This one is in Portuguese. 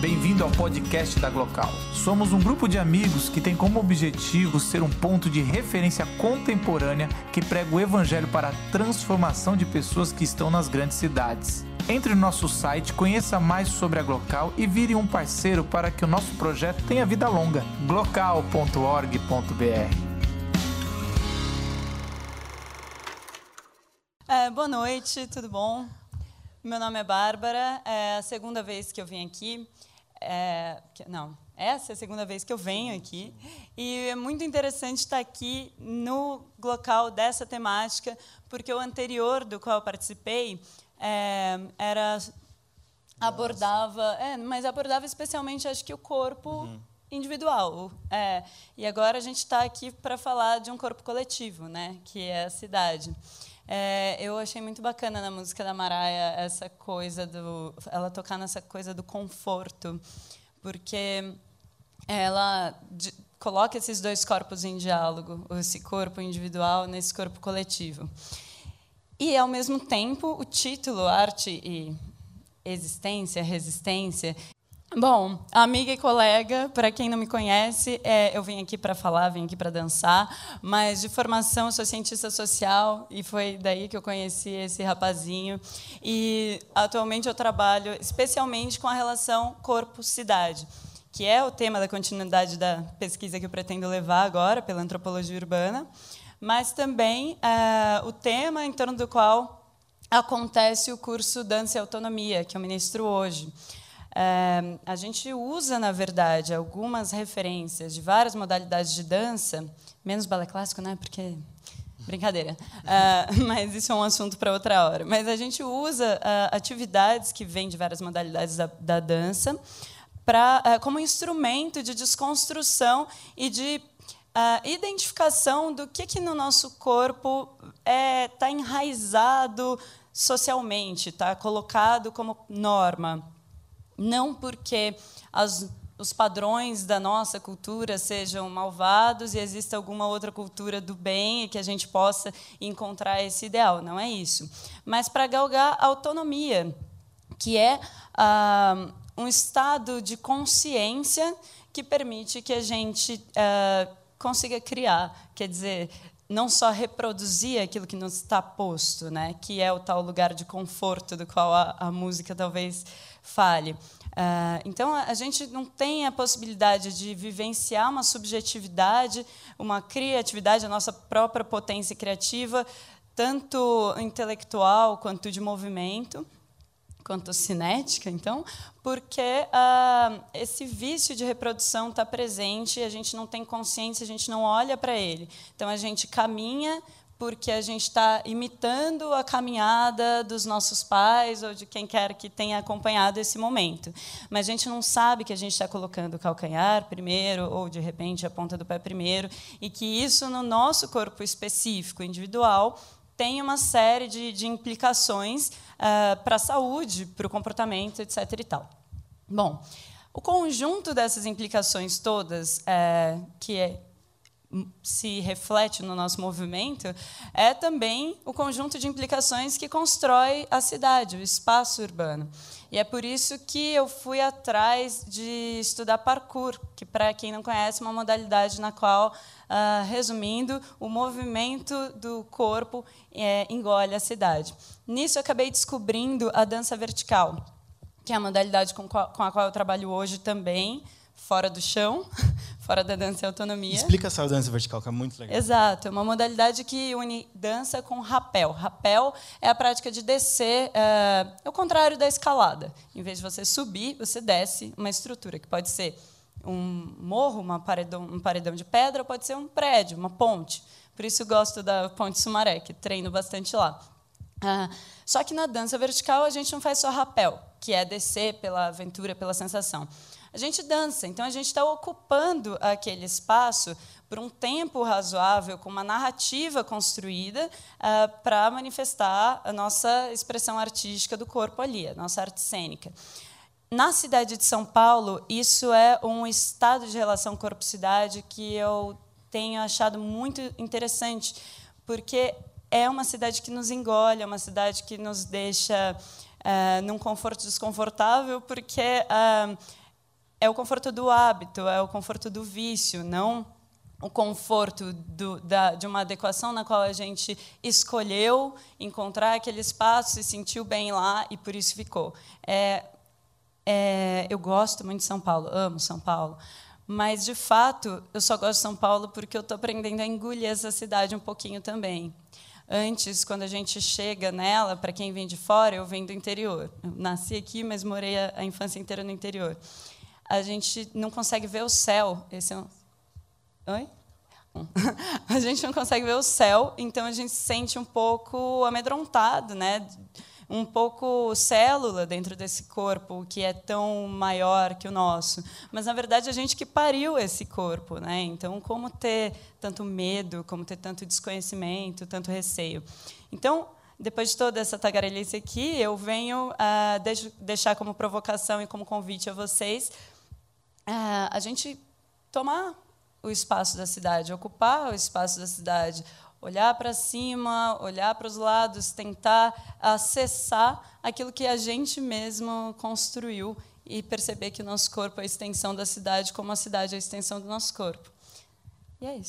Bem-vindo ao podcast da Glocal. Somos um grupo de amigos que tem como objetivo ser um ponto de referência contemporânea que prega o evangelho para a transformação de pessoas que estão nas grandes cidades. Entre no nosso site, conheça mais sobre a Glocal e vire um parceiro para que o nosso projeto tenha vida longa. glocal.org.br é, Boa noite, tudo bom? Meu nome é Bárbara, é a segunda vez que eu vim aqui. É, não, essa é a segunda vez que eu venho aqui. E é muito interessante estar aqui no local dessa temática, porque o anterior do qual eu participei é, era abordava, é, mas abordava especialmente, acho que o corpo uhum. individual. É, e agora a gente está aqui para falar de um corpo coletivo, né, que é a cidade. É, eu achei muito bacana na música da Maraia essa coisa do, ela tocar nessa coisa do conforto, porque ela de, coloca esses dois corpos em diálogo, esse corpo individual nesse corpo coletivo. E, ao mesmo tempo, o título Arte e Existência, Resistência. Bom, amiga e colega, para quem não me conhece, é, eu vim aqui para falar, vim aqui para dançar, mas de formação eu sou cientista social e foi daí que eu conheci esse rapazinho. E atualmente eu trabalho especialmente com a relação corpo-cidade, que é o tema da continuidade da pesquisa que eu pretendo levar agora pela antropologia urbana mas também é, o tema em torno do qual acontece o curso Dança e Autonomia, que eu ministro hoje. A gente usa, na verdade, algumas referências de várias modalidades de dança, menos balé clássico, né? Porque brincadeira. Mas isso é um assunto para outra hora. Mas a gente usa uh, atividades que vêm de várias modalidades da, da dança pra, uh, como instrumento de desconstrução e de a identificação do que, que no nosso corpo está é, tá enraizado socialmente, está colocado como norma. Não porque as, os padrões da nossa cultura sejam malvados e exista alguma outra cultura do bem e que a gente possa encontrar esse ideal. Não é isso. Mas para galgar autonomia, que é ah, um estado de consciência que permite que a gente ah, consiga criar, quer dizer, não só reproduzir aquilo que nos está posto, né, que é o tal lugar de conforto do qual a, a música talvez fale. Uh, então, a gente não tem a possibilidade de vivenciar uma subjetividade, uma criatividade, a nossa própria potência criativa, tanto intelectual quanto de movimento quanto cinética, então, porque ah, esse vício de reprodução está presente, a gente não tem consciência, a gente não olha para ele. Então, a gente caminha porque a gente está imitando a caminhada dos nossos pais ou de quem quer que tenha acompanhado esse momento. Mas a gente não sabe que a gente está colocando o calcanhar primeiro ou, de repente, a ponta do pé primeiro, e que isso, no nosso corpo específico, individual, tem uma série de, de implicações uh, para a saúde, para o comportamento, etc. E tal. Bom, o conjunto dessas implicações todas, é, que é, se reflete no nosso movimento, é também o conjunto de implicações que constrói a cidade, o espaço urbano. E é por isso que eu fui atrás de estudar parkour, que, para quem não conhece, é uma modalidade na qual Uh, resumindo, o movimento do corpo é, engole a cidade. Nisso, eu acabei descobrindo a dança vertical, que é a modalidade com, com a qual eu trabalho hoje também, fora do chão, fora da dança e autonomia. Explica essa dança vertical, que é muito legal. Exato, é uma modalidade que une dança com rapel. Rapel é a prática de descer, é, é o contrário da escalada. Em vez de você subir, você desce uma estrutura, que pode ser um morro, uma paredão, um paredão de pedra, pode ser um prédio, uma ponte. Por isso eu gosto da Ponte Sumaré, que treino bastante lá. Ah, só que na dança vertical a gente não faz só rapel, que é descer pela aventura, pela sensação. A gente dança, então a gente está ocupando aquele espaço por um tempo razoável, com uma narrativa construída ah, para manifestar a nossa expressão artística do corpo ali, a nossa arte cênica. Na cidade de São Paulo, isso é um estado de relação corpo-cidade que eu tenho achado muito interessante, porque é uma cidade que nos engole, é uma cidade que nos deixa uh, num conforto desconfortável, porque uh, é o conforto do hábito, é o conforto do vício, não o conforto do, da, de uma adequação na qual a gente escolheu encontrar aquele espaço, se sentiu bem lá e por isso ficou. É, é, eu gosto muito de São Paulo, amo São Paulo, mas de fato eu só gosto de São Paulo porque eu estou aprendendo a engolir essa cidade um pouquinho também. Antes, quando a gente chega nela, para quem vem de fora, eu venho do interior. Eu nasci aqui, mas morei a, a infância inteira no interior. A gente não consegue ver o céu. Esse é um... Oi? a gente não consegue ver o céu, então a gente se sente um pouco amedrontado, né? um pouco célula dentro desse corpo que é tão maior que o nosso. Mas, na verdade, a gente que pariu esse corpo. Né? Então, como ter tanto medo, como ter tanto desconhecimento, tanto receio? Então, depois de toda essa tagarelice aqui, eu venho uh, deixar como provocação e como convite a vocês a gente tomar o espaço da cidade, ocupar o espaço da cidade, olhar para cima, olhar para os lados, tentar acessar aquilo que a gente mesmo construiu e perceber que o nosso corpo é a extensão da cidade, como a cidade é a extensão do nosso corpo. E é isso.